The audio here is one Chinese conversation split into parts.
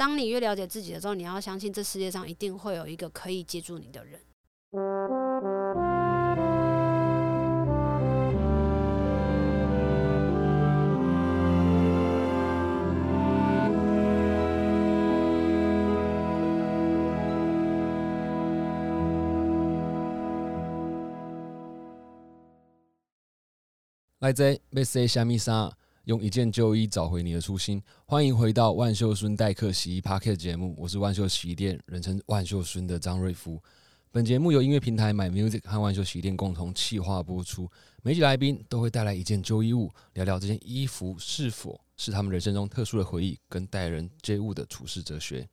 当你越了解自己的时候，你要相信这世界上一定会有一个可以接住你的人。来自被 say 虾米莎，用一件旧衣找回你的初心。欢迎回到万秀孙代客洗衣 Parket 节目，我是万秀洗衣店人称万秀孙的张瑞福。本节目由音乐平台 My Music 和万秀洗衣店共同企划播出。每集来宾都会带来一件旧衣物，聊聊这件衣服是否是他们人生中特殊的回忆，跟待人接物的处事哲学。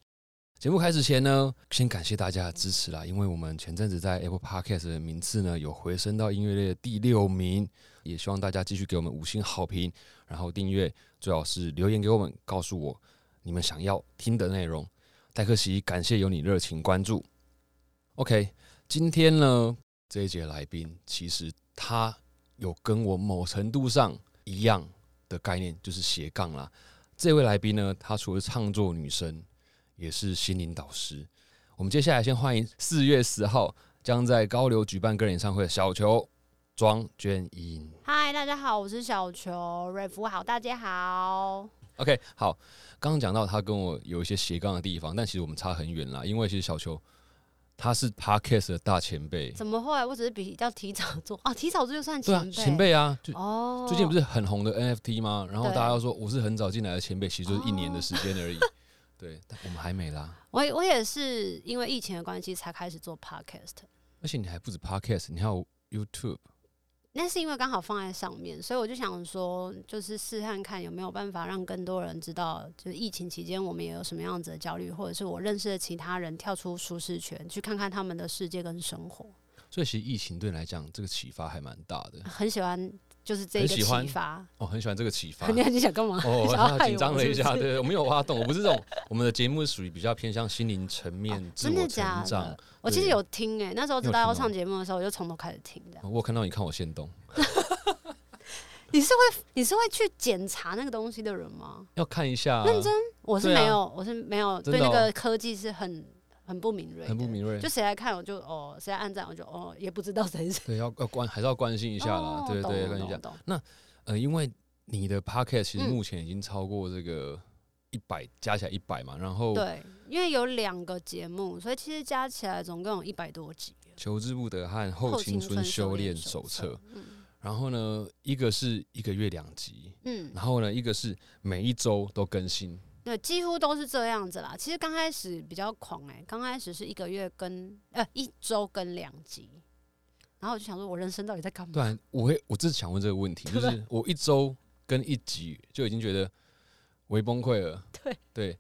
节目开始前呢，先感谢大家的支持啦，因为我们前阵子在 Apple Podcast 的名次呢有回升到音乐类的第六名，也希望大家继续给我们五星好评，然后订阅，最好是留言给我们，告诉我你们想要听的内容。戴克西，感谢有你热情关注。OK，今天呢这一节来宾，其实他有跟我某程度上一样的概念，就是斜杠啦。这位来宾呢，他除了唱作女生。也是心灵导师。我们接下来先欢迎四月十号将在高流举办个人演唱会的小球庄娟英。嗨，大家好，我是小球，瑞福好，大家好。OK，好，刚刚讲到他跟我有一些斜杠的地方，但其实我们差很远啦。因为其实小球他是 Podcast 的大前辈，怎么会？我只是比较提早做啊，提早做就算前辈，前辈啊。就哦，最近不是很红的 NFT 吗？然后大家都说我是很早进来的前辈，其实就是一年的时间而已。对，但我们还没啦。我我也是因为疫情的关系才开始做 podcast，而且你还不止 podcast，你还有 YouTube。那是因为刚好放在上面，所以我就想说，就是试探看有没有办法让更多人知道，就是疫情期间我们也有什么样子的焦虑，或者是我认识的其他人跳出舒适圈，去看看他们的世界跟生活。所以其实疫情对你来讲，这个启发还蛮大的。很喜欢。就是这个启发哦，很喜欢这个启发。你你想干嘛？哦，紧张了一下。对，我 没有挖洞，我不是这种。我们的节目是属于比较偏向心灵层面、自我成长。我其实有听诶，那时候知道要上节目的时候，我就从头开始听的。我看到你看我先动。你是会你是会去检查那个东西的人吗？要看一下。认真，我是没有，我是没有对那个科技是很。很不敏锐，很不敏锐。就谁来看我就哦，谁来按赞我就哦，也不知道谁是谁。对，要要关还是要关心一下啦。对对，关心一下。那呃，因为你的 podcast 其实目前已经超过这个一百，加起来一百嘛。然后对，因为有两个节目，所以其实加起来总共有一百多集。求之不得和后青春修炼手册。嗯。然后呢，一个是一个月两集。嗯。然后呢，一个是每一周都更新。对，几乎都是这样子啦。其实刚开始比较狂哎，刚开始是一个月跟呃一周跟两集，然后我就想说，我人生到底在干嘛？对，我会，我只是想问这个问题，就 是我一周跟一集就已经觉得微崩溃了。对，对，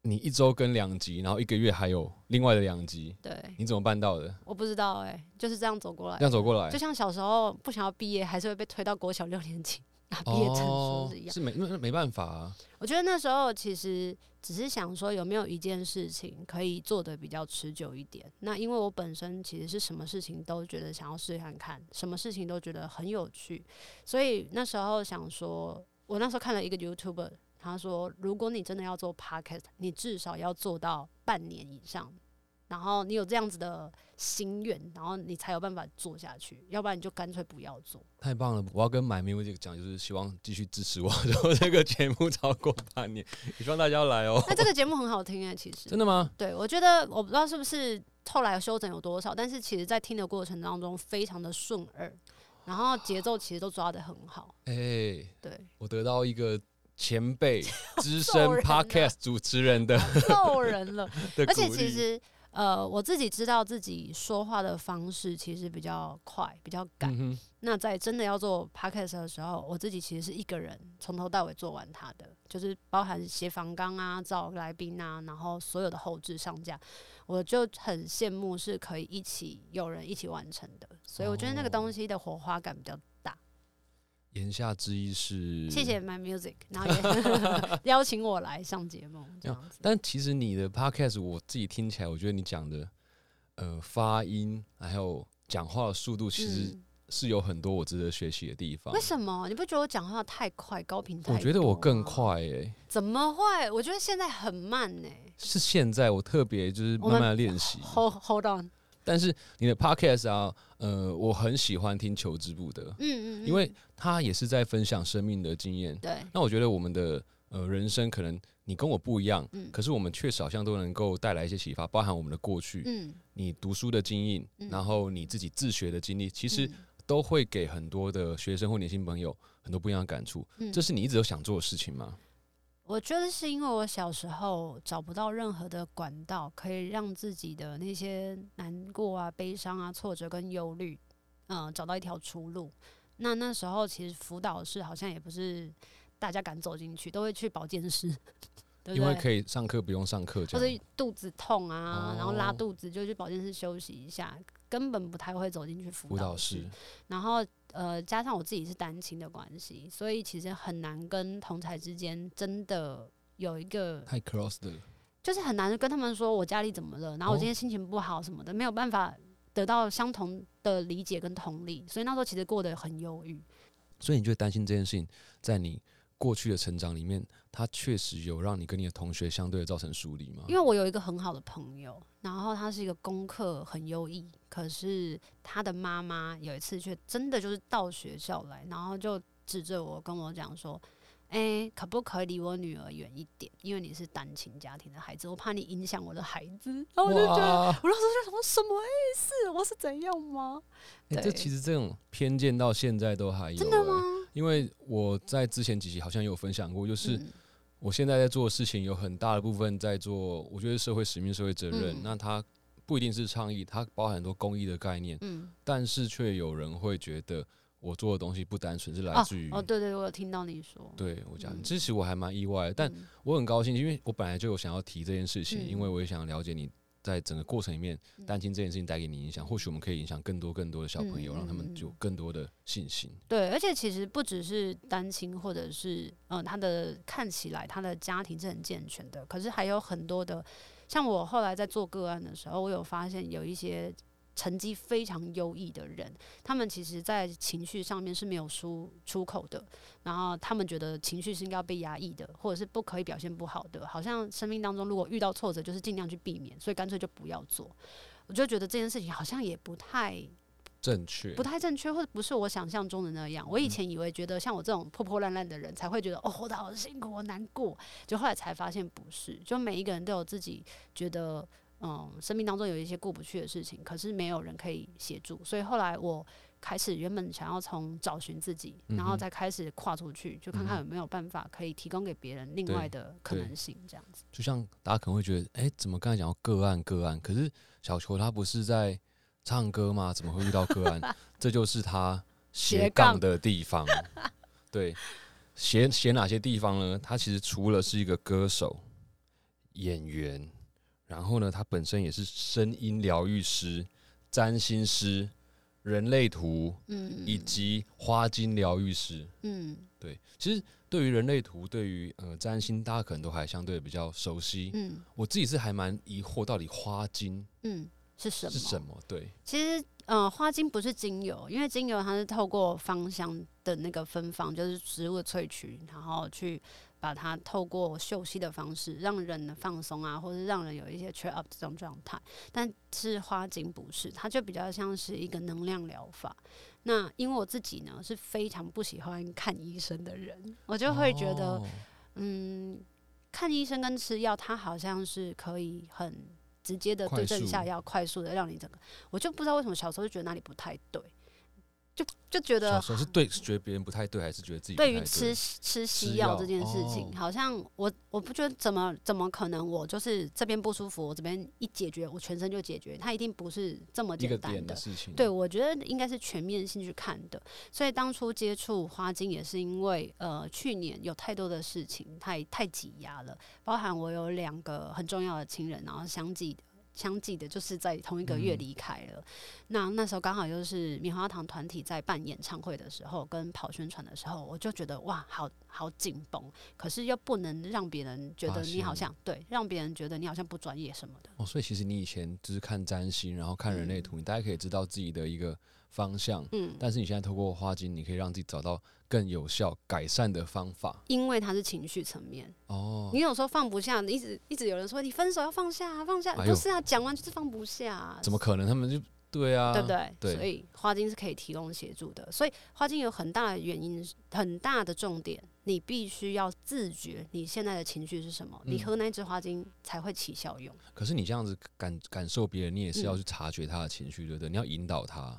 你一周跟两集，然后一个月还有另外的两集，对，你怎么办到的？我不知道哎，就是这样走过来，这样走过来，就像小时候不想要毕业，还是会被推到国小六年级。毕业证书是一样，是没那没办法啊。我觉得那时候其实只是想说，有没有一件事情可以做的比较持久一点。那因为我本身其实是什么事情都觉得想要试看看，什么事情都觉得很有趣，所以那时候想说，我那时候看了一个 YouTuber，他说，如果你真的要做 Podcast，你至少要做到半年以上。然后你有这样子的心愿，然后你才有办法做下去，要不然你就干脆不要做。太棒了！我要跟买名为这个讲，就是希望继续支持我，然 后这个节目超过半年，也希望大家来哦。那这个节目很好听哎，其实真的吗？对，我觉得我不知道是不是后来修整有多少，但是其实在听的过程当中非常的顺耳，然后节奏其实都抓的很好。哎，对，我得到一个前辈 资深 podcast 主持人的逗人了，而且其实。呃，我自己知道自己说话的方式其实比较快，比较赶。那在真的要做 podcast 的时候，我自己其实是一个人从头到尾做完它的，就是包含写访纲啊、找来宾啊，然后所有的后置上架，我就很羡慕是可以一起有人一起完成的。所以我觉得那个东西的火花感比较。言下之意是谢谢 My Music，然后也 邀请我来上节目这样子。但其实你的 Podcast 我自己听起来，我觉得你讲的呃发音还有讲话的速度，其实是有很多我值得学习的地方为。什么？你不觉得我讲话太快，高频？我觉得我更快诶、怎么会？我觉得现在很慢呢、是现在我特别就是慢慢的练习。Hold Hold on，但是你的 podcast 啊，呃，我很喜欢听求之不得，嗯嗯嗯，因为他也是在分享生命的经验。对，那我觉得我们的呃人生可能你跟我不一样，嗯。可是我们确实好像都能够带来一些启发，包含我们的过去，嗯，你读书的经验，嗯。然后你自己自学的经历，其实嗯。都会给很多的学生或年轻朋友很多不一样的感触。嗯。这是你一直都想做的事情吗？我觉得是因为我小时候找不到任何的管道，可以让自己的那些难过啊、悲伤啊、挫折跟忧虑，嗯、找到一条出路。那那时候其实辅导室好像也不是大家敢走进去，都会去保健室，对对？因为可以上课不用上课这或者。肚子痛啊，然后拉哦肚子就去保健室休息一下，根本不太会走进去辅辅导导室室。然后呃，加上我自己是单亲的关系，所以其实很难跟同才之间真的有一个，太 close 的，就是很难跟他们说我家里怎么了，然后我哦今天心情不好什么的，没有办法得到相同的理解跟同理，所以那时候其实过得很忧郁。所以你就担心这件事情，在你过去的成长里面，它确实有让你跟你的同学相对的造成疏离吗？因为我有一个很好的朋友，然后他是一个功课很优异，可是他的妈妈有一次却真的就是到学校来，然后就指着我跟我讲说：“哎、可不可以离我女儿远一点？因为你是单亲家庭的孩子，我怕你影响我的孩子。”然后我就觉得，我那时候就想说什么意思？我是怎样吗？欸、这对其实这种偏见到现在都还有、真的吗欸？？因为我在之前几集好像有分享过，就是嗯。我现在在做的事情有很大的部分在做，我觉得社会使命、社会责任。嗯。那它不一定是倡议，它包含很多公益的概念，嗯，但是却有人会觉得我做的东西不单纯是来哦自于、哦，对对，我有听到你说，对我讲，其实我还蛮意外的，但嗯。我很高兴，因为我本来就有想要提这件事情，嗯。因为我也想了解你在整个过程里面嗯担心这件事情带给你影响，或许我们可以影响更多更多的小朋友，嗯让他们嗯有更多的信心。对，而且其实不只是单亲，或者是嗯、呃他的看起来他的家庭是很健全的，可是还有很多的，像我后来在做个案的时候，我有发现有一些成绩非常优异的人，他们其实在情绪上面是没有出出口的，然后他们觉得情绪是应该要被压抑的，或者是不可以表现不好的，好像生命当中如果遇到挫折，就是尽量去避免，所以干脆就不要做。我就觉得这件事情好像也不太正确不，太正确，或者不是我想象中的那样。我以前以为觉得像我这种破破烂烂的人才会觉得哦，活得好辛苦，我难过。就后来才发现不是，就每一个人都有自己觉得嗯，生命当中有一些过不去的事情，可是没有人可以协助。所以后来我开始原本想要从找寻自己，然后再开始跨出去，就看看有没有办法可以提供给别人另外的可能性，这样子。就像大家可能会觉得，哎、怎么刚才讲到个案个案？可是小球他不是在唱歌吗？怎么会遇到个案？这就是他斜斜杠杠的地方。对，斜斜哪些地方呢？他其实除了是一个歌手、演员，然后呢，他本身也是声音疗愈师、占星师、人类图嗯以及花精疗愈师。嗯对，其实对于人类图，对于呃占星，大家可能都还相对比较熟悉。嗯我自己是还蛮疑惑，到底花精嗯，是什么？是什么？对，其实，呃，花精不是精油，因为精油它是透过芳香的那个芬芳，就是植物的萃取，然后去把它透过休息的方式，让人放松啊，或者让人有一些 cheer up 这种状态。但是花精不是，它就比较像是一个能量疗法。那因为我自己呢是非常不喜欢看医生的人，我就会觉得，哦嗯，看医生跟吃药，它好像是可以很直接的对症下药，快速的让你整个，我就不知道为什么小时候就觉得哪里不太对，就就觉得小时候是对，是觉得别人不太对，还是觉得自己对于吃吃西药药这件事情，哦好像我我不觉得怎么怎么可能，我就是这边不舒服，我这边一解决，我全身就解决，它一定不是这么简单的的。事情？对，我觉得应该是全面性去看的。所以当初接触花精也是因为，呃，去年有太多的事情，太太挤压了，包含我有两个很重要的亲人，然后相继的。相继的，就是在同一个月嗯离开了。那那时候刚好又是棉花糖团体在办演唱会的时候，跟跑宣传的时候，我就觉得哇，好好紧绷。可是又不能让别人觉得你好像对，让别人觉得你好像不专业什么的。哦，所以其实你以前就是看占星，然后看人类嗯图，你大概可以知道自己的一个方向，嗯，但是你现在透过花精，你可以让自己找到更有效改善的方法。因为它是情绪层面，哦，你有时候放不下，你一直一直有人说你分手要放下啊，放下，哎不是啊，讲完就是放不下啊，怎么可能？他们就对啊，对不对？对所以花精是可以提供协助的。所以花精有很大的原因，很大的重点，你必须要自觉你现在的情绪是什么，你嗯喝那支花精才会起效用。可是你这样子感感受别人，你也是要嗯去察觉他的情绪，对不对？你要引导他。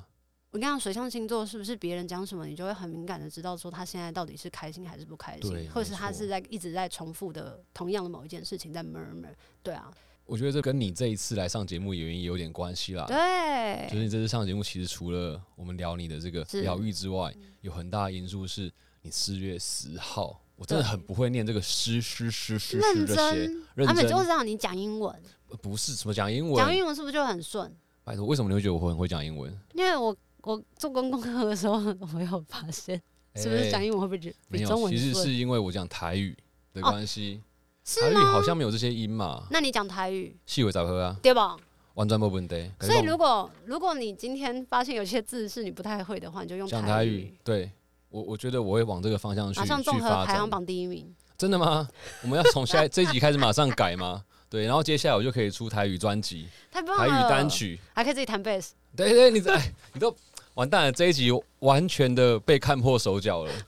我跟你讲，水象星座是不是别人讲什么，你就会很敏感的知道说他现在到底是开心还是不开心，或者是他是在一直在重复的同样的某一件事情在 murmur。对啊，我觉得这跟你这一次来上节目原因有点关系啦。对，就是你这次上节目，其实除了我们聊你的这个疗愈之外，有很大的因素是你四月十号，我真的很不会念这个诗诗诗诗这些，真。他们就是让你讲英文，呃不是什么讲英文讲，英文是不是就很顺？拜托，为什么你会觉得我很会讲英文？因为我我做公共课的时候，我有发现，是不是讲哎英文会不会比没有？比中文其实？是因为我讲台语的哦关系，台语？好像没有这些音嘛。那你讲台语细尾杂喝啊，对吧？完全不问题。所以如果如果你今天发现有些字是你不太会的话，你就用讲台台语，对我我觉得我会往这个方向去马上综合排行。榜第一名。真的吗？我们要从下这一集开始马上改吗？对，然后接下来我就可以出台语专辑！台语单，曲。还可以自己弹贝斯。对对，你哎，你都完蛋了，这一集完全的被看破手脚了。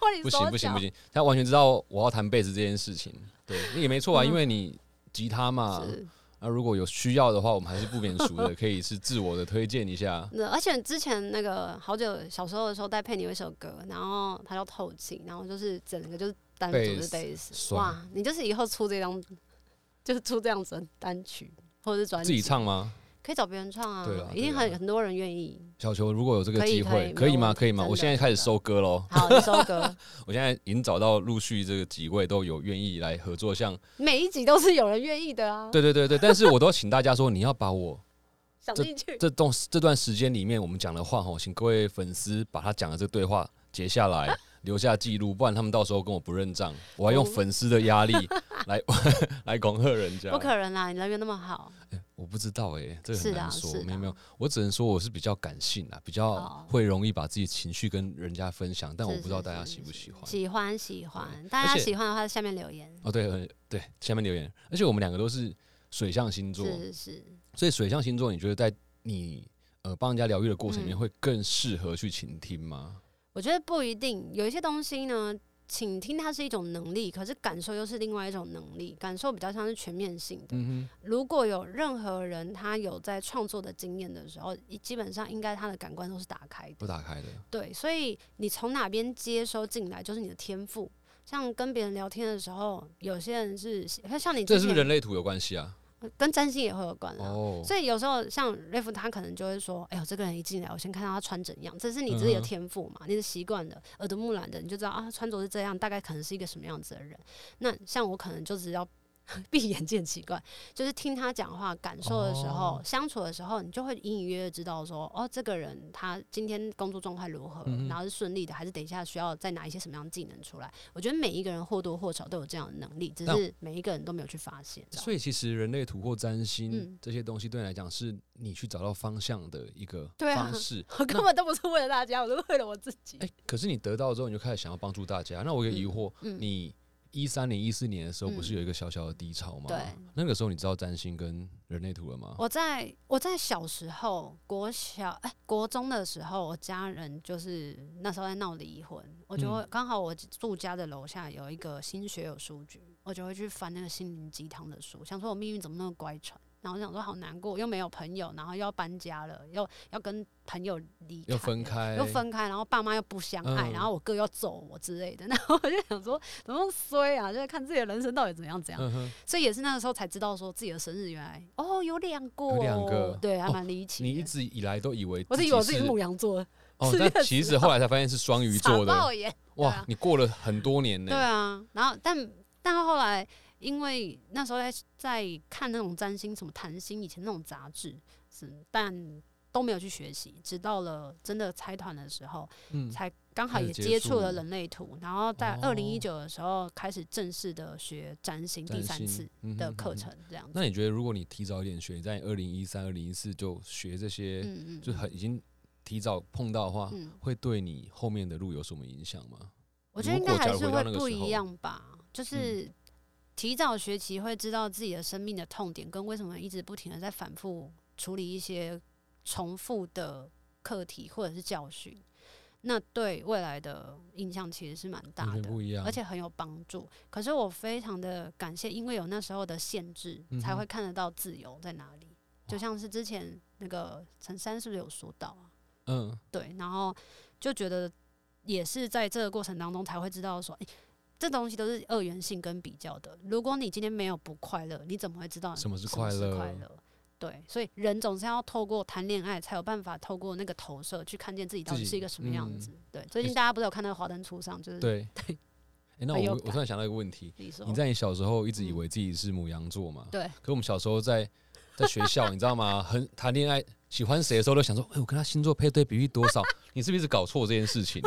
玻璃不行手脚不行不行，他完全知道我要弹贝斯这件事情。对，也没错啊，嗯因为你吉他嘛，是那如果有需要的话，我们还是不免俗的，可以是自我的推荐一下。那而且之前那个好久小时候的时候带佩妮有一首歌，然后它叫《透气》，然后就是整个就是单独的贝斯贝斯，帅哇！你就是以后出这张，就是出这样子的单曲或者是专辑，自己唱吗？可以找别人唱啊对啊，一定很很多人愿意。小球，如果有这个机会，可以吗？可以吗？我现在开始收歌喽。好，一首歌，我现在已经找到陆续这个几位都有愿意来合作，像每一集都是有人愿意的啊，对对对对，但是我都请大家说，你要把我 想进去。这段这段时间里面我们讲的话哈，请各位粉丝把他讲的这个对话截下来，留下记录，不然他们到时候跟我不认账，我还用哦粉丝的压力 来 来恐吓人家。不可能啦，你人缘那么好，我不知道哎、这个很难说没有没有，我只能说我是比较感性啊，比较哦会容易把自己情绪跟人家分享，但我不知道大家喜不喜欢。喜欢喜欢，大家喜欢的话，在下面留言。哦，对呃对，下面留言，而且我们两个都是水象星座，是是是，所以水象星座，你觉得在你呃帮人家疗愈的过程里面，嗯会更适合去倾听吗？我觉得不一定，有一些东西呢，倾听它是一种能力，可是感受又是另外一种能力。感受比较像是全面性的。嗯如果有任何人他有在创作的经验的时候，基本上应该他的感官都是打开，的。不打开的，对，所以你从哪边接收进来，就是你的天赋。像跟别人聊天的时候，有些人是像你这是不是人类图有关系啊？跟占星也会有关啊。哦，所以有时候像瑞夫，他可能就会说：“哎呦，这个人一进来，我先看到他穿怎样，这是你自己的天赋嘛，你是习惯的，耳濡目染的，你就知道啊，穿着是这样，大概可能是一个什么样子的人。那像我可能就只要 闭眼见奇怪，就是听他讲话、感受的时候、哦相处的时候，你就会隐隐约约知道说，哦，这个人他今天工作状态如何，嗯然后是顺利的，还是等一下需要再拿一些什么样的技能出来。我觉得每一个人或多或少都有这样的能力，只是每一个人都没有去发现。所以其实人类图或占星、嗯这些东西对你来讲，是你去找到方向的一个方式。我根本都不是为了大家，我都是为了我自己。哎、可是你得到之后，你就开始想要帮助大家。那我有疑惑，嗯你一三年、一四年的时候，嗯不是有一个小小的低潮吗？对，那个时候你知道占星跟人类图了吗？我在我在小时候，国小哎、国中的时候，我家人就是那时候在闹离婚，我就会刚、好我住家的楼下有一个新学友书局，我就会去翻那个心灵鸡汤的书，想说我命运怎么那么乖舛，然后我想说好难过，又没有朋友，然后又要搬家了，又要跟朋友离开又分开，又分开，然后爸妈又不相爱，嗯然后我哥要走我之类的，然后我就想说怎么衰啊，就是看自己的人生到底怎么样怎样。嗯，所以也是那个时候才知道说自己的生日原来哦有两个两个对，还哦蛮离奇的。你一直以来都以为我是以为我自己是母羊座的，哦，但其实后来才发现是双鱼座的，哇啊，你过了很多年呢。对啊，然后但但后来因为那时候在在看那种占星什么谈心以前那种杂志是，但都没有去学习，直到了真的拆团的时候，嗯，才刚好也接触了人类图，然后在哦二零一九的时候开始正式的学占星第三次的课程这样子。那你觉得，如果你提早一点学，你在二零一三、二零一四就学这些，嗯嗯，就很已经提早碰到的话，嗯，会对你后面的路有什么影响吗？我觉得应该还是会不一样吧，就是提早学习会知道自己的生命的痛点，跟为什么一直不停的在反复处理一些重复的课题或者是教训，那对未来的印象其实是蛮大的。不一样，而且很有帮助。可是我非常的感谢，因为有那时候的限制，才会看得到自由在哪里。就像是之前那个陈珊是不是有说到啊？嗯，对，然后就觉得也是在这个过程当中才会知道说，诶、这东西都是二元性跟比较的。如果你今天没有不快乐，你怎么会知道什么是快快乐快乐？对，所以人总是要透过谈恋爱，才有办法透过那个投射去看见自己到底是一个什么样嗯子。对，最近大家不是有看那个《华灯初上》，就是对对 诶那我我突然想到一个问题，你你在你小时候一直以嗯为自己是母羊座嘛？对可我们小时候在在学校，你知道吗？很谈恋爱，喜欢谁的时候都想说，哎、我跟他星座配对比例多少？你是不是一直搞错这件事情？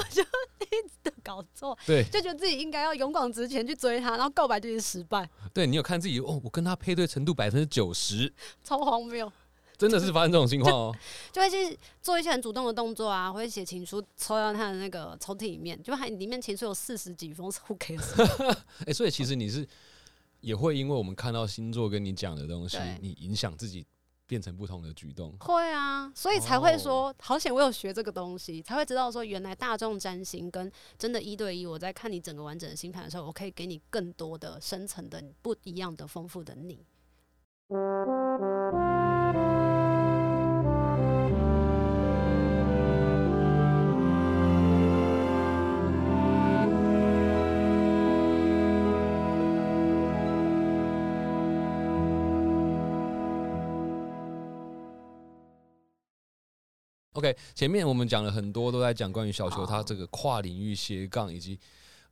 搞错，对就觉得自己应该要勇往直前去追他，然后告白就是失败，对，你有看自己哦，我跟他配对程度百分之九十，超荒谬。真的是发生这种情况哦。就会去做一些很主动的动作啊，会写情书抽到他的那个抽屉里面，就还里面情书有四十几封，who cares？哎、所以其实你是也会因为我们看到星座跟你讲的东西，你影响自己变成不同的举动。会啊，所以才哦会说，好险我有学这个东西，才会知道说，原来大众占星跟真的一对一，我在看你整个完整的星盘的时候，我可以给你更多的深层的不一样的丰富的你。OK，前面我们讲了很多，都在讲关于小球好他这个跨领域斜杠，以及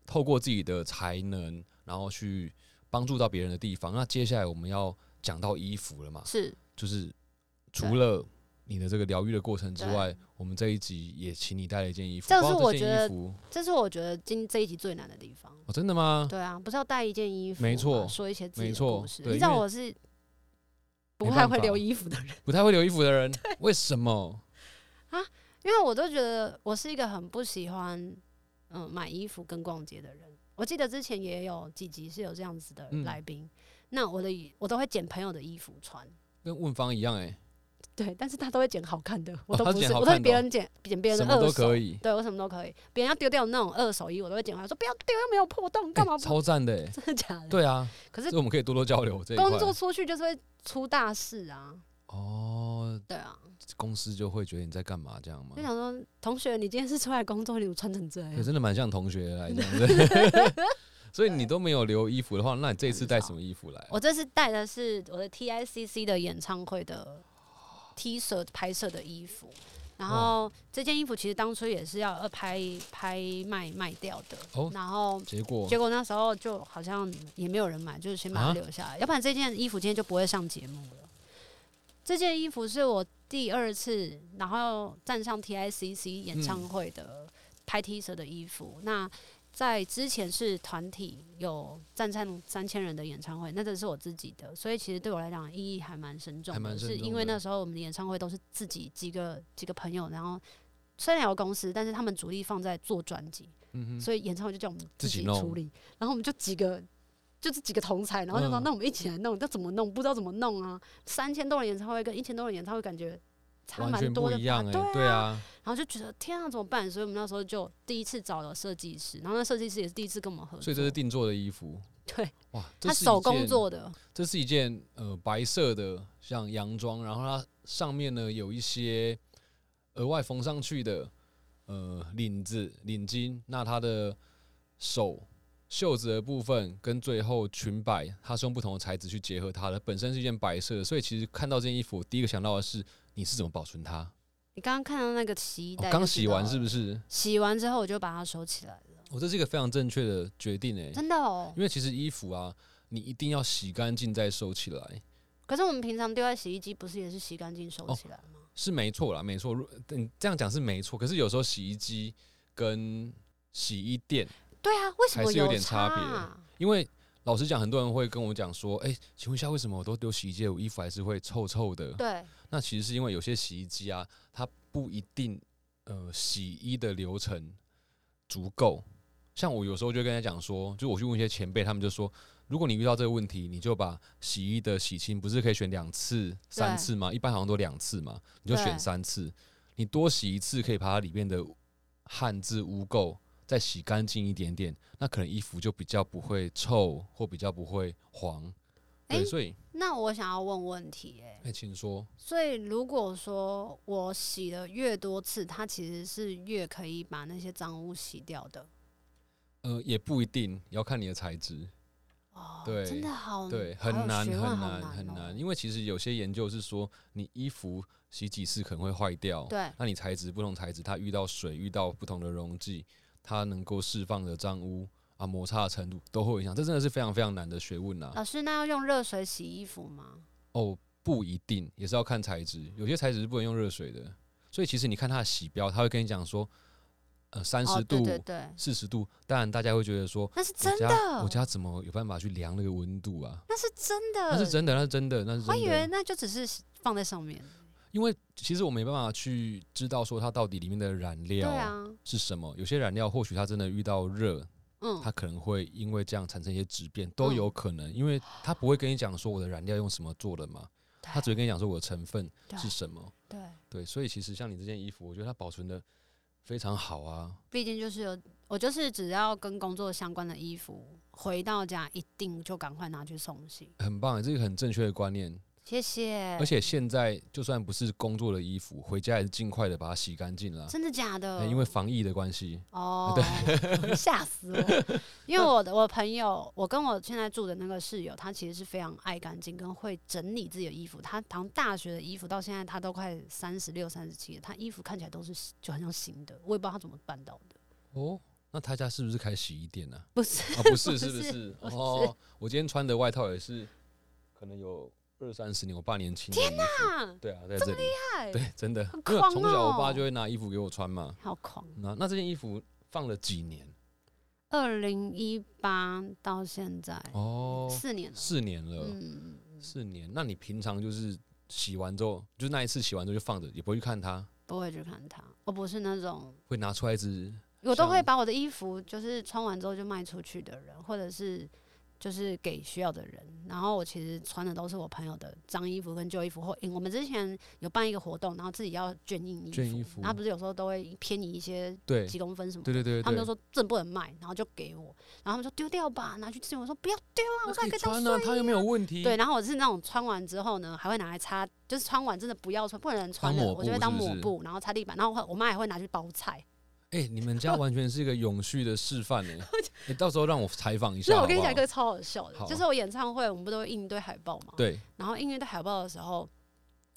透过自己的才能，然后去帮助到别人的地方。那接下来我们要讲到衣服了嘛？是就是除了你的这个疗愈的过程之外，我们这一集也请你带了一件衣服。这是我觉得这是我觉得今这一集最难的地方。哦，真的吗？对啊，不是要带一件衣服，没错说一些自己的没错故事。你知道我是不太会留衣服的人。不太会留衣服的人，为什么？因为我都觉得我是一个很不喜欢嗯买衣服跟逛街的人。我记得之前也有几集是有这样子的嗯来宾，那我的我都会捡朋友的衣服穿，跟问方一样哎、对，但是他都会捡好看的，我都不是，我都是捡好看的哦别人捡捡别人的二手，都可以，对我什么都可以，别人要丢掉那种二手衣，我都会捡回来，说不要丢，又没有破洞，干嘛？超赞的哎、真的假的？对啊，可是我们可以多多交流。工作出去就是会出大事啊，哦，对啊，公司就会觉得你在干嘛这样吗就？想说同学，你今天是出来工作，你怎么穿成这也样？真的蛮像同学来这样子。所以你都没有留衣服的话，那你这一次带什么衣服来啊？我这次带的是我的 TICC 的演唱会的 T 恤拍摄的衣服，然后这件衣服其实当初也是要呃拍拍卖卖掉的，哦然后结果结果那时候就好像也没有人买，就是先把它啊留下来，要不然这件衣服今天就不会上节目了。这件衣服是我第二次，然后站上 TICC 演唱会的拍 T 恤的衣服。那在之前是团体有站上三千人的演唱会，那这是我自己的，所以其实对我来讲意义还蛮深重的，是因为那时候我们的演唱会都是自己几个几个朋友，然后虽然有公司，但是他们主力放在做专辑，嗯，所以演唱会就叫我们自己处理，然后我们就几个。就是几个同才，然后就说：“嗯那我们一起来弄，这怎么弄？不知道怎么弄啊！三千多人演唱会跟一千多人演唱会，感觉差蛮多的对对啊，然后就觉得天啊，怎么办？所以我们那时候就第一次找了设计师，然后那设计师也是第一次跟我们合作，所以这是定做的衣服，对哇，他手工做的，这是一件呃白色的像洋装，然后它上面呢有一些额外缝上去的呃领子领巾，那它的手袖子的部分跟最后裙摆，它是用不同的材质去结合它的，本身是一件白色的，所以其实看到这件衣服，我第一个想到的是你是怎么保存它？你刚刚看到那个洗衣哦袋、刚洗完是不是？洗完之后我就把它收起来了，我、这是一个非常正确的决定诶、真的哦。因为其实衣服啊，你一定要洗干净再收起来。可是我们平常丢在洗衣机，不是也是洗干净收哦起来吗？是没错啦，没错。如你这样讲是没错，可是有时候洗衣机跟洗衣店，对啊，为什么还是有有点差别啊因为老实讲，很多人会跟我讲说，哎、请问一下，为什么我都丢洗衣机，我衣服还是会臭臭的？对，那其实是因为有些洗衣机啊，它不一定呃洗衣的流程足够。像我有时候就跟他讲说，就我去问一些前辈，他们就说，如果你遇到这个问题，你就把洗衣的洗清不是可以选两次、三次吗？一般好像都两次嘛，你就选三次，你多洗一次可以把它里面的汗渍污垢再洗干净一点点，那可能衣服就比较不会臭或比较不会黄。对，诶所以那我想要问问题、哎，哎、请说。所以如果说我洗的越多次，它其实是越可以把那些脏污洗掉的。呃，也不一定，要看你的材质。哦，对真的好，对，很难很难很哦难，因为其实有些研究是说，你衣服洗几次可能会坏掉。对那你材质不同材质，它遇到水、遇到不同的溶剂，它能够释放的脏污啊摩擦的程度都会影响。这真的是非常非常难的学问呐、老师，那要用热水洗衣服吗？哦，不一定，也是要看材质，有些材质是不能用热水的。所以其实你看它的洗标，它会跟你讲说，呃，三哦，十度、四十度。当然，大家会觉得说，那是真的，我家怎么有办法去量那个温度啊？那是真的，那是真的，那是真的，那是我以为。那就只是放在上面。因为其实我没办法去知道说它到底里面的染料啊，是什么。有些染料或许它真的遇到热，嗯，它可能会因为这样产生一些质变，都嗯有可能。因为它不会跟你讲说我的染料用什么做的嘛，它只会跟你讲说我的成分是什么。对，对，所以其实像你这件衣服，我觉得它保存的非常好啊。毕竟就是有我就是只要跟工作相关的衣服，回到家一定就赶快拿去送洗。很棒，这个很正确的观念。谢谢。而且现在就算不是工作的衣服，回家也是尽快的把它洗干净了。真的假的？哎因为防疫的关系，哦，对吓死我！因为我的我朋友，我跟我现在住的那个室友，他其实是非常爱干净，跟会整理自己的衣服。他从大学的衣服到现在，他都快三十六、三十七了，他衣服看起来都是就很像新的。我也不知道他怎么办到的。哦，那他家是不是开洗衣店呢、不是，啊？不是，不是不是是？不是哦，我今天穿的外套也是，可能有二三十年，我爸年轻的衣服。啊，对啊，在这里，太对，真的，很狂从小我哦爸就会拿衣服给我穿嘛。好狂！那那这件衣服放了几年？二零一八到现在哦，四年了，四年了，嗯，四年。那你平常就是洗完之后，就是那一次洗完之后就放着，也不会去看它，不会去看它。我不是那种会拿出来一只我都会把我的衣服就是穿完之后就卖出去的人，或者是就是给需要的人。然后我其实穿的都是我朋友的脏衣服跟旧衣服，或我们之前有办一个活动，然后自己要捐印衣服，捐衣服然后不是有时候都会偏移一些对几公分什么的。对对对对，他们就说这不能卖，然后就给我，然后他们说丢掉吧，拿去自由。我说不要丢啊，我说还可以当穿啊，他又没有问题。对，然后我是那种穿完之后呢，还会拿来擦，就是穿完真的不要穿，不能穿的，我就会当抹布，然后擦地板，然后我我妈也会拿去包菜。哎、你们家完全是一个永续的示范 呢。你到时候让我采访一下所以好不好我跟你讲一个超好笑的，就是我演唱会，我们不都会印一堆海报嘛？对，然后印一堆海报的时候，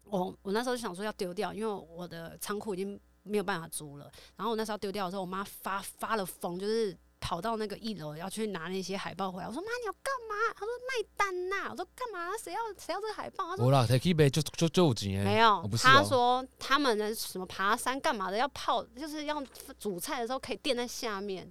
我我那时候就想说要丢掉，因为我的仓库已经没有办法租了。然后我那时候丢掉的时候，我妈发发了疯，就是跑到那个一楼要去拿那些海报回来。我说妈，你要干嘛？他说卖单呐、我说干嘛？谁要谁要这个海报？他说我啦 a k e 就就就有钱没有他哦说他们的什么爬山干嘛的，要泡，就是要煮菜的时候可以垫在下面，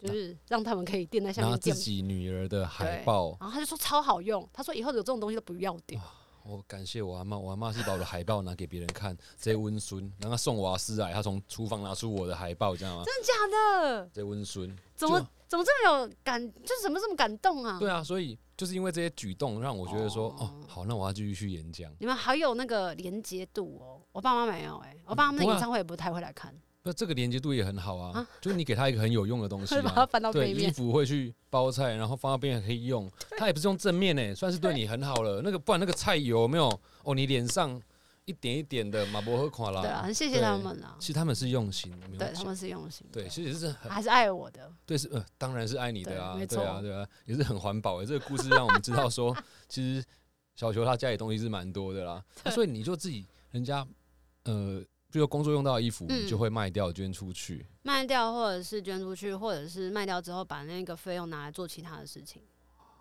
就是让他们可以垫在下面垫。自己女儿的海报。然后他就说超好用，他说以后有这种东西都不要丢。我感谢我阿妈，我阿妈是把我的海报拿给别人看，这温孙，然后送瓦斯来，他从厨房拿出我的海报，知道吗？真的假的？这温孙，怎么怎么这么有感？就是怎么这么感动啊？对啊，所以就是因为这些举动，让我觉得说，哦哦，好，那我要继续去演讲。你们好有那个连接度哦。我爸妈没有哎、我爸妈那演唱会也不太会来看，那这个连接度也很好啊啊，就是你给他一个很有用的东西会 把它啊。翻到对，衣服会去包菜，然后放到边也可以用。他也不是用正面诶，算是对你很好了。那个不然那个菜油有没有哦，你脸上一点一点的马伯和垮啦。对啊，很谢谢他们啊其。实他们是用心，对他们是用心的，对，其实是很还是爱我的。对，是呃，当然是爱你的啊，对没对啊，错对啊，也是很环保的。这个故事让我们知道说，其实小球他家里东西是蛮多的啦，啊 所以你就自己人家呃，比如工作用到的衣服，嗯你就会卖掉捐出去。卖掉，或者是捐出去，或者是卖掉之后把那个费用拿来做其他的事情，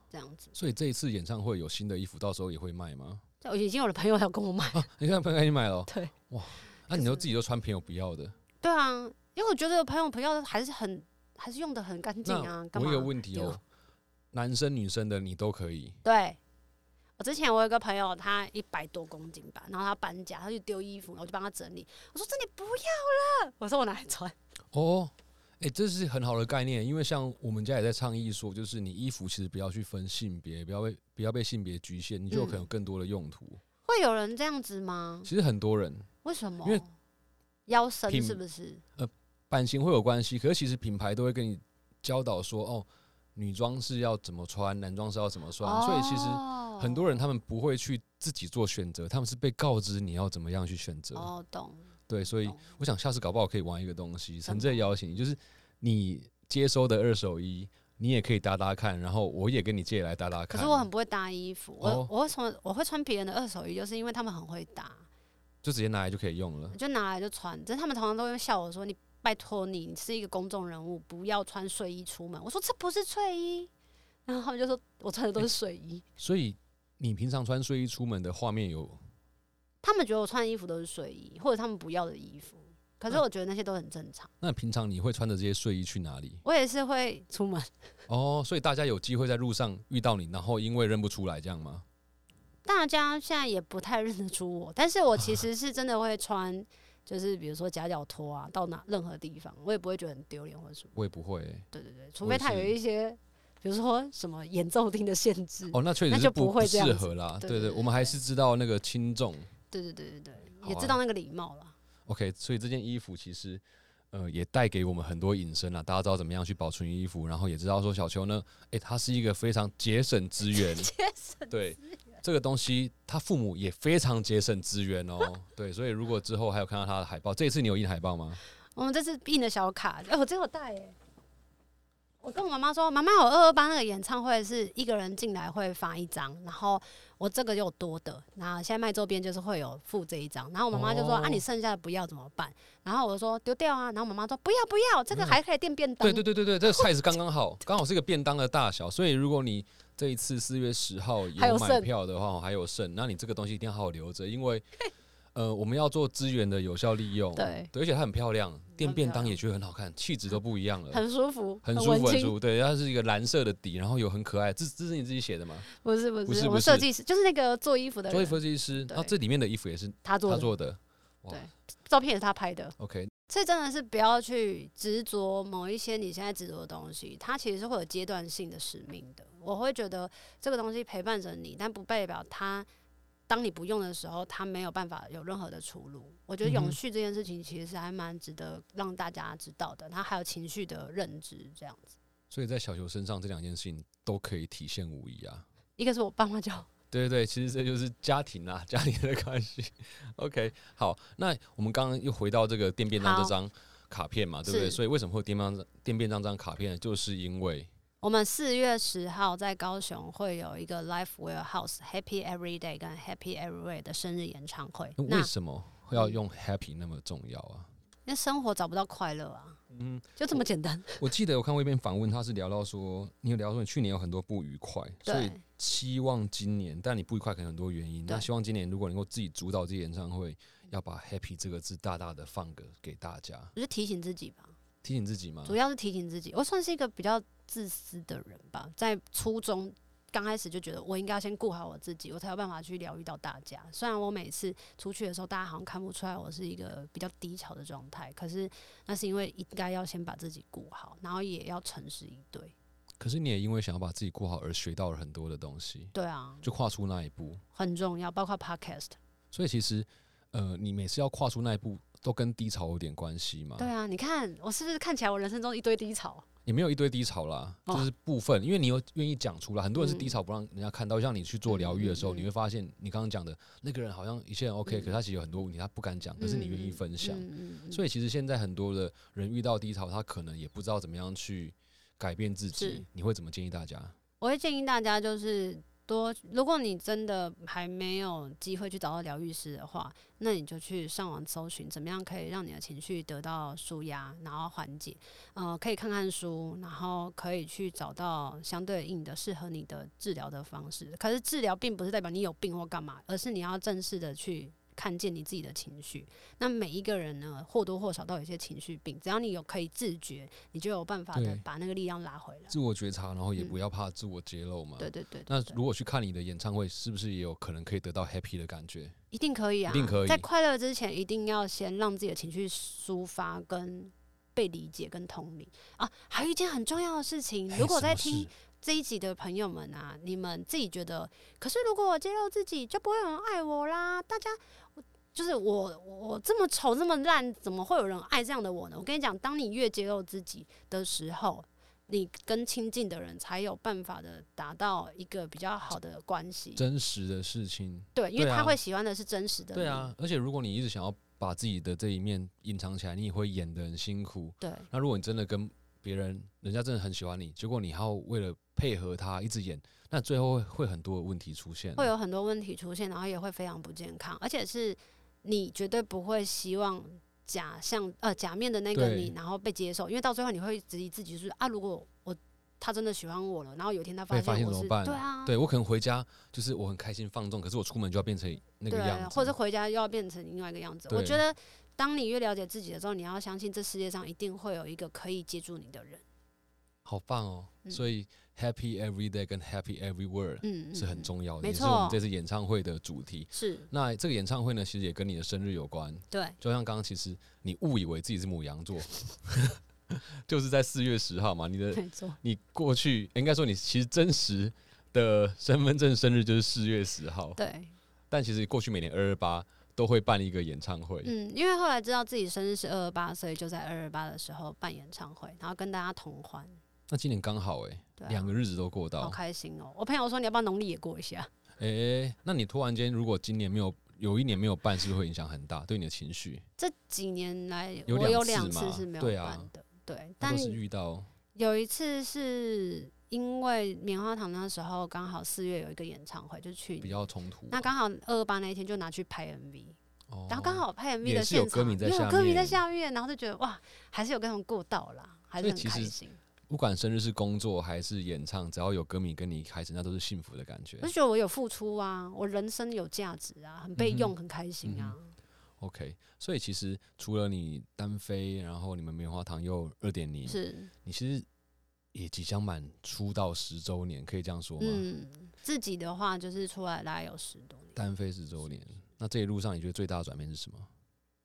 这样子。所以这一次演唱会有新的衣服，到时候也会卖吗？我已经有的朋友要跟我买，你看朋友给你买了，对哇那、你都自己都穿朋友不要的。对啊，因为我觉得朋友朋友还是很还是用的很干净啊那，干嘛？我有个问题哦、丢男生女生的你都可以。对，我之前我有一个朋友，他一百多公斤吧，然后他搬家，他就丢衣服，然后我就帮他整理。我说这你不要了，我说我拿来穿。哦，哎、这是很好的概念，因为像我们家也在倡议说，就是你衣服其实不要去分性别，不要被不要被性别局限，你就有可能有更多的用途。会有人这样子吗？其实很多人为什么？因为腰身是不是？呃版型会有关系，可是其实品牌都会跟你教导说，哦，女装是要怎么穿，男装是要怎么穿，所以其实哦很多人他们不会去自己做选择，他们是被告知你要怎么样去选择。哦，懂。对，所以我想下次搞不好可以玩一个东西，什诚挚邀请你，就是你接收的二手衣，你也可以搭搭看，然后我也跟你借来搭搭看。可是我很不会搭衣服，我、哦我会穿我会穿别人的二手衣，就是因为他们很会搭，就直接拿来就可以用了我。就拿来就穿。只是他们常常都会笑我说：“你拜托你，你是一个公众人物，不要穿睡衣出门。”我说：“这不是睡衣。”然后他们就说我穿的都是睡衣，所以你平常穿睡衣出门的画面有他们觉得我穿的衣服都是睡衣，或者他们不要的衣服。可是嗯我觉得那些都很正常，那平常你会穿着这些睡衣去哪里？我也是会出门。哦，所以大家有机会在路上遇到你，然后因为认不出来这样吗？大家现在也不太认得出我，但是我其实是真的会穿，就是比如说夹脚拖啊，到哪任何地方，我也不会觉得很丢脸或者什么。我也不会欸、对对对，除非他有一些，比如说什么演奏厅的限制。哦，那确实那就是不不会这样适合啦。对对，对对对我们还是知道那个轻重。对对对对对，啊也知道那个礼貌了。OK，所以这件衣服其实呃也带给我们很多隐身啊，大家知道怎么样去保存衣服，然后也知道说小邱呢，诶，他是一个非常节省资源，节省对这个东西，他父母也非常节省资源哦。对，所以如果之后还有看到他的海报，这一次你有印海报吗？我们这次印的小卡，哎、我真有带耶。我跟我妈妈说，妈妈，我二二八那个演唱会是一个人进来会发一张，然后我这个有多的，然后现在卖周边就是会有附这一张，然后我妈妈就说、哦啊，你剩下的不要怎么办？然后我说丢掉啊，然后妈妈说不要不要，这个嗯还可以垫便当。对对对对对，这个 size 刚刚好，刚好是一个便当的大小，所以如果你这一次四月十号有买票的话，还有剩，那你这个东西一定要好好留着，因为呃我们要做资源的有效利用，对而且它很漂亮，垫很漂亮便当也觉得很好看，气质都不一样了。很舒服，很。舒服很舒服，对，它是一个蓝色的底，然后有很可爱，这这是你自己写的吗？不是不是，我设计师就是那个做衣服的人，做衣服设计师，然后这里面的衣服也是他做的，他做的，对照片也是他拍的。，OK，这真的是不要去执着某一些你现在执着的东西，它其实是会有阶段性的使命的。我会觉得这个东西陪伴着你，但不代表它当你不用的时候，它没有办法有任何的出路。我觉得永续这件事情其实是还蛮值得让大家知道的，它还有情绪的认知这样子。所以在小球身上这两件事情都可以体现无疑啊。一个是我爸妈教，对对对，其实这就是家庭啊，家庭的关系。OK，好，那我们刚刚又回到这个电便当这张卡片嘛，对不对？所以为什么会电便当电便当这张卡片？就是因为我们四月十号在高雄会有一个 Life Warehouse Happy Every Day 跟 Happy Everywhere 的生日演唱会。那为什么会要用 happy 那么重要啊？因为生活找不到快乐啊，嗯，就这么简单。我记得我看过一篇访问，他是聊到说，你有聊说你去年有很多不愉快，所以对，希望今年，但你不愉快可能很多原因。对那希望今年如果能够自己主导这些演唱会，要把 happy 这个字大大的放个给大家，我就提醒自己吧，提醒自己吗主。要是提醒自己。我算是一个比较自私的人吧，在初中刚开始就觉得我应该要先顾好我自己，我才有办法去疗愈到大家。虽然我每次出去的时候，大家好像看不出来我是一个比较低潮的状态，可是那是因为应该要先把自己顾好，然后也要诚实以对。可是你也因为想要把自己顾好而学到了很多的东西，对啊，就跨出那一步。很重要，包括 podcast。所以其实，呃，你每次要跨出那一步，都跟低潮有点关系嘛。对啊，你看我是不是看起来我人生中一堆低潮？也没有一堆低潮啦，哦就是部分，因为你有愿意讲出来，很多人是嗯低潮不让人家看到。像你去做疗愈的时候，嗯嗯嗯你会发现你刚刚讲的那个人好像一切很 OK，、嗯可是他其实有很多问题他不敢讲，可是你愿意分享。所以其实现在很多的人遇到低潮，他可能也不知道怎么样去改变自己。你会怎么建议大家？我会建议大家就是多，如果你真的还没有机会去找到疗愈师的话，那你就去上网搜寻怎么样可以让你的情绪得到舒压，然后缓解。嗯，可以看看书，然后可以去找到相对应的适合你的治疗的方式。可是治疗并不是代表你有病或干嘛，而是你要正式的去看见你自己的情绪。那每一个人呢，或多或少都有一些情绪病，只要你有可以自觉，你就有办法的把那个力量拉回来。自我觉察，然后也嗯不要怕自我揭露嘛。对对对对那如果去看你的演唱会，是不是也有可能可以得到 happy 的感觉？一定可以啊，一定可以在快乐之前，一定要先让自己的情绪抒发跟被理解跟同理啊。还有一件很重要的事情，如果在听事这一集的朋友们啊，你们自己觉得，可是如果我接受自己，就不会有人爱我啦。大家，我就是我，我这么丑这么烂，怎么会有人爱这样的我呢？我跟你讲，当你越接受自己的时候，你跟亲近的人才有办法的达到一个比较好的关系。真实的事情。对，因为他会喜欢的是真实的。对啊，，而且如果你一直想要把自己的这一面隐藏起来，你也会演得很辛苦。对。那如果你真的跟别人，人家真的很喜欢你，结果你还要为了配合他一直演，那最后会会很多问题出现。会有很多问题出现，然后也会非常不健康，而且是你绝对不会希望假象呃假面的那个你，然后被接受，因为到最后你会质疑自己，就是啊，如果我他真的喜欢我了，然后有一天他发现我是怎么办对啊，对我可能回家就是我很开心放纵，可是我出门就要变成那个样子，或者回家又要变成另外一个样子。我觉得，当你越了解自己的时候，你要相信这世界上一定会有一个可以接住你的人。好棒哦。嗯所以 happy every day 跟 happy everywhere 嗯，是很嗯重要的，没也是我们这次演唱会的主题。是那这个演唱会呢，其实也跟你的生日有关。对，就像刚刚，其实你误以为自己是母羊座，就是在四月十号嘛。你的你过去应该说你其实真实的身份证生日就是四月十号，对，但其实过去每年二二八都会办一个演唱会。嗯，因为后来知道自己生日是二二八，所以就在二二八的时候办演唱会，然后跟大家同欢。那今年刚好哎、两个日子都过到好到。开心哦！我朋友说你要不要农历也过一下？哎、那你突然间如果今年没有有一年没有办，是不是会影响很大对你的情绪？这几年来有我有两次是没有办的，对，那但是遇到有一次是因为棉花糖那时候刚好四月有一个演唱会，就去比较冲突嘛。那刚好二二八那一天就拿去拍 MV，哦然后刚好拍 MV 的现场是有歌迷在也有歌迷在下面，然后就觉得哇，还是有跟他们过到啦，还是很开心。不管生日是工作还是演唱，只要有歌迷跟你开始，那都是幸福的感觉我。就觉得我有付出啊，我人生有价值啊，很被用，很开心啊。OK，所以其实除了你单飞，然后你们棉花糖又二点零，是，你其实也即将满出道十周年，可以这样说吗？嗯，自己的话就是出来大概有十多年，单飞十周年，那这一路上你觉得最大的转变是什么？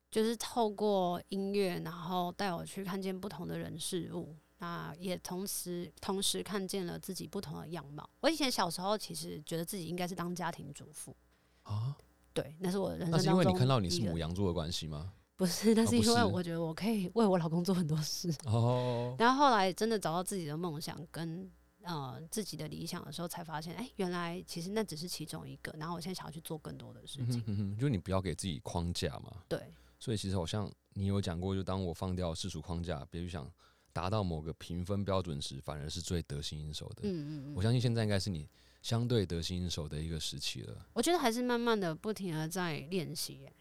就是透过音乐，然后带我去看见不同的人事物。那也同时同时看见了自己不同的样貌。我以前小时候其实觉得自己应该是当家庭主妇，啊？对，那是我人生那是因为你看到你是母羊座的关系吗？不是，那是因为是我觉得我可以为我老公做很多事。哦，然后后来真的找到自己的梦想跟呃自己的理想的时候，才发现，哎、原来其实那只是其中一个。然后我现在想要去做更多的事情。嗯哼哼哼，就你不要给自己框架嘛。对，所以其实好像你有讲过，就当我放掉世俗框架，别去想达到某个评分标准时，反而是最得心应手的。嗯嗯嗯，我相信现在应该是你相对得心应手的一个时期了。我觉得还是慢慢的、不停的在练习耶。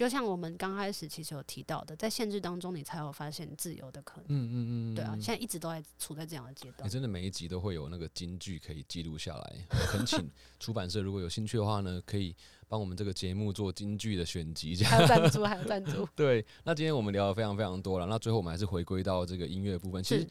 就像我们刚开始其实有提到的，在限制当中，你才有发现自由的可能。嗯嗯嗯，对啊，嗯现在一直都在处在这样的阶段你、段。真的每一集都会有那个金句可以记录下来。恳请 出版社如果有兴趣的话呢，可以帮我们这个节目做金句的选集，这样。还有赞助，还有赞助。对，那今天我们聊的非常非常多了，那最后我们还是回归到这个音乐的部分。其实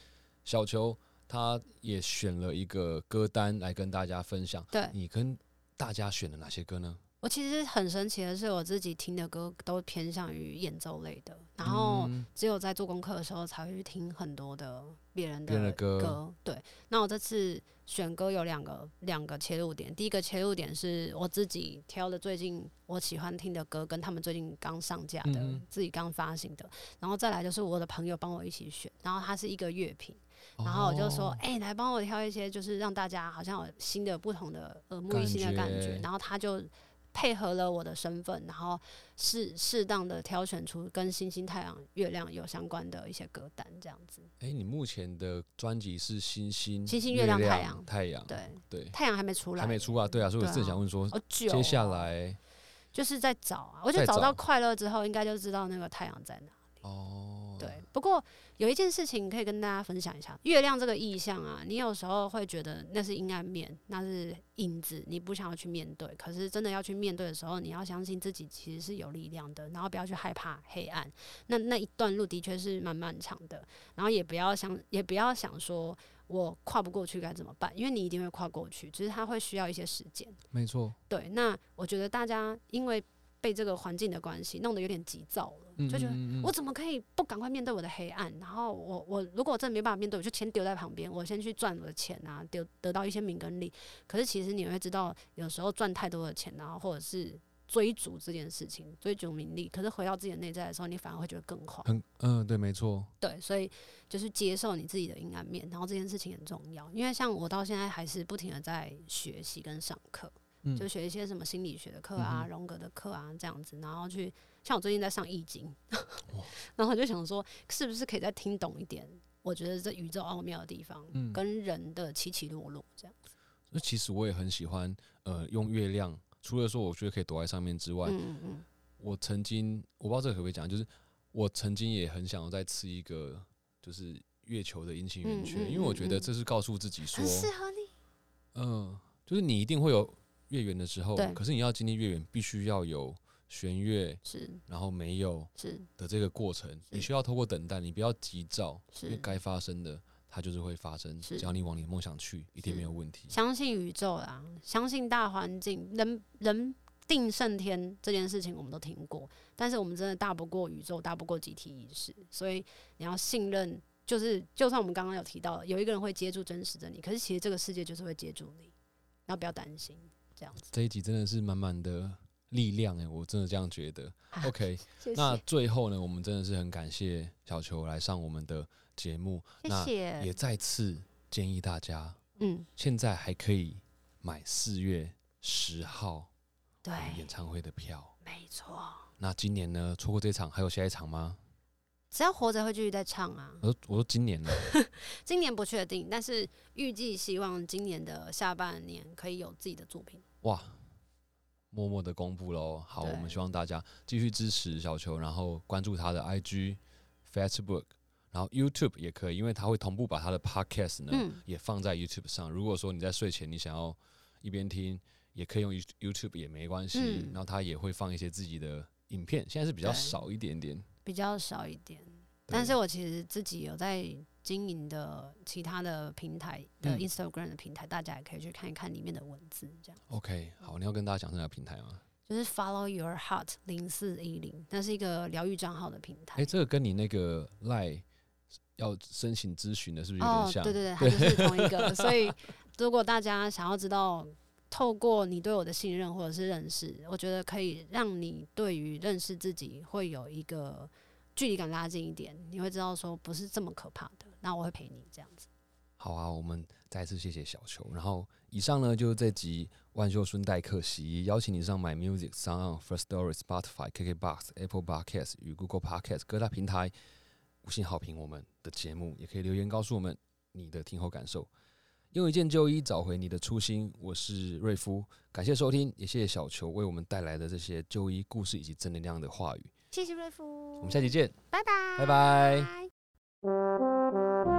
小球他也选了一个歌单来跟大家分享。对你跟大家选了哪些歌呢？我其实很神奇的是，我自己听的歌都偏向于演奏类的，然后嗯只有在做功课的时候才会去听很多的别人的歌对，那我这次选歌有两个两个切入点，第一个切入点是我自己挑的最近我喜欢听的歌，跟他们最近刚上架的、自己刚发行的，然后再来就是我的朋友帮我一起选，然后它是一个乐评。然后我就说哦，哎、来帮我挑一些，就是让大家好像有新的、不同的耳目一新的感觉。然后他就配合了我的身份，然后适适当的挑选出跟星星、太阳、月亮有相关的一些歌单，这样子。哎、你目前的专辑是星星、星星月月亮太阳。太阳，对，对，太阳还没出来，还没出啊，对啊，所以我正想问说，接下来就是在找啊，我觉得找。找到快乐之后，应该就知道那个太阳在哪里。哦，对，不过有一件事情可以跟大家分享一下，月亮这个意象啊，你有时候会觉得那是阴暗面，那是影子，你不想要去面对。可是真的要去面对的时候，你要相信自己其实是有力量的，然后不要去害怕黑暗。那那一段路的确是蛮漫长的，然后也不要想，也不要想说我跨不过去该怎么办，因为你一定会跨过去，只是它会需要一些时间。没错，对。那我觉得大家因为被这个环境的关系弄得有点急躁了，就觉得我怎么可以不赶快面对我的黑暗？然后我我如果真的没办法面对，我就钱丢在旁边，我先去赚我的钱啊，丢得到一些名跟利。可是其实你会知道，有时候赚太多的钱，然后或者是追逐这件事情，追逐名利，可是回到自己的内在的时候，你反而会觉得更慌。很嗯，对，没错。对，所以就是接受你自己的阴暗面，然后这件事情很重要。因为像我到现在还是不停的在学习跟上课。就学一些什么心理学的课啊、荣格的课啊这样子，然后去像我最近在上易经，然后就想说，是不是可以再听懂一点？我觉得这宇宙奥妙的地方，跟人的起起落落这样子。那其实我也很喜欢，呃，用月亮，除了说我觉得可以躲在上面之外，嗯嗯我曾经我不知道这个可不可以讲，就是我曾经也很想要再吃一个，就是月球的阴晴圆缺，因为我觉得这是告诉自己说，适合你，嗯，就是你一定会有。月圆的时候，可是你要经历月圆，必须要有弦乐，是，然后没有是。的这个过程，你需要透过等待，你不要急躁，因为该发生的它就是会发生，只要你往你的梦想去，一定没有问题。相信宇宙啦，相信大环境，人人定胜天这件事情我们都听过，但是我们真的大不过宇宙，大不过集体意识，所以你要信任，就是就算我们刚刚有提到有一个人会接住真实的你，可是其实这个世界就是会接住你，然后不要担心。这样子，这一集真的是满满的力量哎，我真的这样觉得。OK，那最后呢，我们真的是很感谢小球来上我们的节目。谢谢。也再次建议大家，嗯，现在还可以买四月十号对演唱会的票。没错。那今年呢，错过这场还有下一场吗？只要活着会继续再唱啊！我说我说今年呢，今年不确定，但是预计希望今年的下半年可以有自己的作品。哇，默默的公布喽！好，我们希望大家继续支持小球，然后关注他的 IG、Facebook，然后 YouTube 也可以，因为他会同步把他的 Podcast 呢也放在 YouTube 上。如果说你在睡前你想要一边听，也可以用 YouTube 也没关系。然后他也会放一些自己的影片，现在是比较少一点点。比较少一点，但是我其实自己有在经营的其他的平台的 Instagram 的平台，大家也可以去看一看里面的文字，这样。OK，好，你要跟大家讲这个平台吗？就是 Follow Your Heart 零四一零，那是一个疗愈账号的平台。哎，这个跟你那个赖要申请咨询的是不是有点像？对对对，它就是同一个。所以如果大家想要知道。透过你对我的信任或者是认识，我觉得可以让你对于认识自己会有一个距离感拉近一点。你会知道说不是这么可怕的，那我会陪你这样子。好啊，我们再次谢谢小球。然后以上呢就是这集万秀孙代客席，邀请你上 My Music、Sound、First Story、Spotify、KKBox、Apple Podcast 与 Google Podcast 各大平台五星好评我们的节目，也可以留言告诉我们你的听后感受。用一件旧衣找回你的初心，我是瑞夫，感谢收听，也谢谢小球为我们带来的这些旧衣故事以及正能量的话语。谢谢瑞夫，我们下期见，拜拜，拜拜。Thank you.